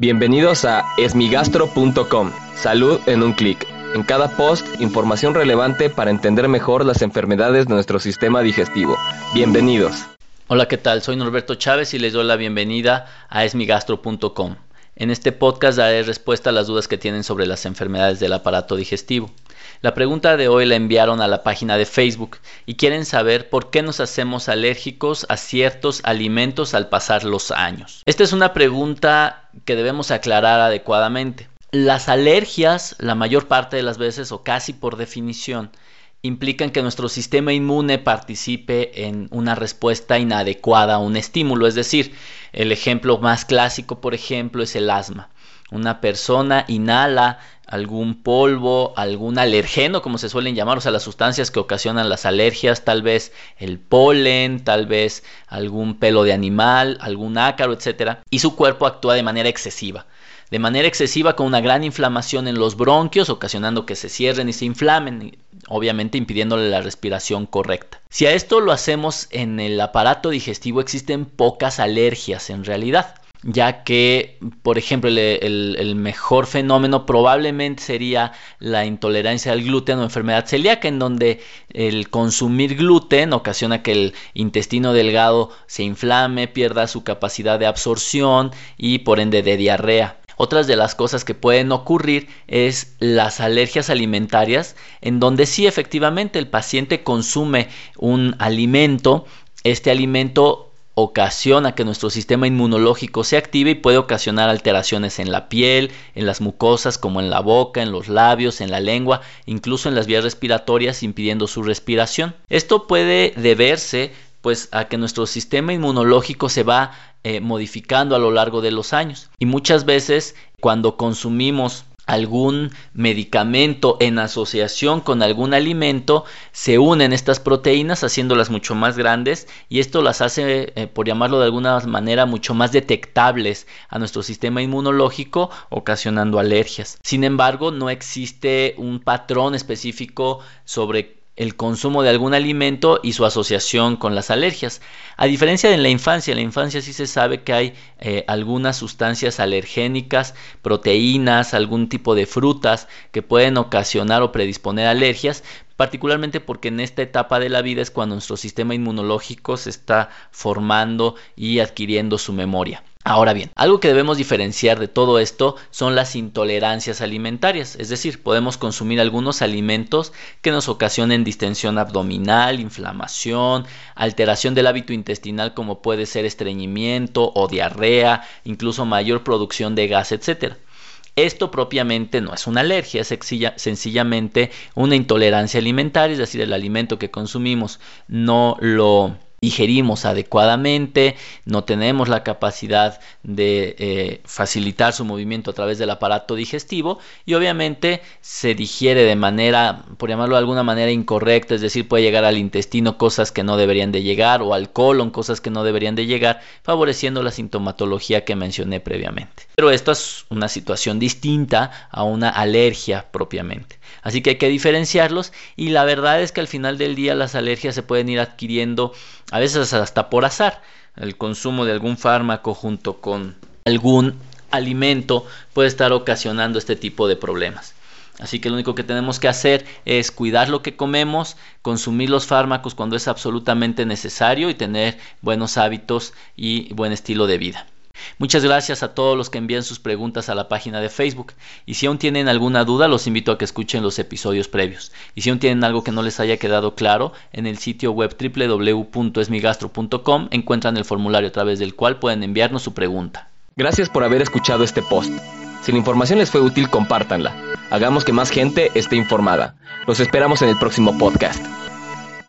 Bienvenidos a esmigastro.com. Salud en un clic. En cada post, información relevante para entender mejor las enfermedades de nuestro sistema digestivo. Bienvenidos. Hola, ¿qué tal? Soy Norberto Chávez y les doy la bienvenida a esmigastro.com. En este podcast daré respuesta a las dudas que tienen sobre las enfermedades del aparato digestivo. La pregunta de hoy la enviaron a la página de Facebook y quieren saber por qué nos hacemos alérgicos a ciertos alimentos al pasar los años. Esta es una pregunta que debemos aclarar adecuadamente. Las alergias, la mayor parte de las veces o casi por definición, implican que nuestro sistema inmune participe en una respuesta inadecuada a un estímulo. Es decir, el ejemplo más clásico, por ejemplo, es el asma. Una persona inhala algún polvo, algún alergeno, como se suelen llamar, o sea, las sustancias que ocasionan las alergias, tal vez el polen, tal vez algún pelo de animal, algún ácaro, etcétera, y su cuerpo actúa de manera excesiva. De manera excesiva con una gran inflamación en los bronquios, ocasionando que se cierren y se inflamen, obviamente impidiéndole la respiración correcta. Si a esto lo hacemos en el aparato digestivo, existen pocas alergias en realidad ya que, por ejemplo, el, mejor fenómeno probablemente sería la intolerancia al gluten o enfermedad celíaca, en donde el consumir gluten ocasiona que el intestino delgado se inflame, pierda su capacidad de absorción y por ende de diarrea. Otras de las cosas que pueden ocurrir es las alergias alimentarias, en donde sí efectivamente el paciente consume un alimento, este alimento ocasiona que nuestro sistema inmunológico se active y puede ocasionar alteraciones en la piel, en las mucosas como en la boca, en los labios, en la lengua, incluso en las vías respiratorias impidiendo su respiración. Esto puede deberse pues a que nuestro sistema inmunológico se va eh, modificando a lo largo de los años y muchas veces cuando consumimos algún medicamento en asociación con algún alimento, se unen estas proteínas haciéndolas mucho más grandes y esto las hace, eh, por llamarlo de alguna manera, mucho más detectables a nuestro sistema inmunológico, ocasionando alergias. Sin embargo, no existe un patrón específico sobre el consumo de algún alimento y su asociación con las alergias. A diferencia de la infancia, en la infancia sí se sabe que hay eh, algunas sustancias alergénicas, proteínas, algún tipo de frutas que pueden ocasionar o predisponer alergias, particularmente porque en esta etapa de la vida es cuando nuestro sistema inmunológico se está formando y adquiriendo su memoria. Ahora bien, algo que debemos diferenciar de todo esto son las intolerancias alimentarias, es decir, podemos consumir algunos alimentos que nos ocasionen distensión abdominal, inflamación, alteración del hábito intestinal como puede ser estreñimiento o diarrea, incluso mayor producción de gas, etc. Esto propiamente no es una alergia, es sencillamente una intolerancia alimentaria, es decir, el alimento que consumimos no lo digerimos adecuadamente, no tenemos la capacidad de eh, facilitar su movimiento a través del aparato digestivo y obviamente se digiere de manera, por llamarlo de alguna manera incorrecta, es decir, puede llegar al intestino cosas que no deberían de llegar o al colon cosas que no deberían de llegar, favoreciendo la sintomatología que mencioné previamente. Pero esto es una situación distinta a una alergia propiamente. Así que hay que diferenciarlos y la verdad es que al final del día las alergias se pueden ir adquiriendo a veces hasta por azar. El consumo de algún fármaco junto con algún alimento puede estar ocasionando este tipo de problemas. Así que lo único que tenemos que hacer es cuidar lo que comemos, consumir los fármacos cuando es absolutamente necesario y tener buenos hábitos y buen estilo de vida. Muchas gracias a todos los que envían sus preguntas a la página de Facebook. Y si aún tienen alguna duda, los invito a que escuchen los episodios previos. Y si aún tienen algo que no les haya quedado claro, en el sitio web www.esmigastro.com encuentran el formulario a través del cual pueden enviarnos su pregunta. Gracias por haber escuchado este post. Si la información les fue útil, compártanla. Hagamos que más gente esté informada. Los esperamos en el próximo podcast.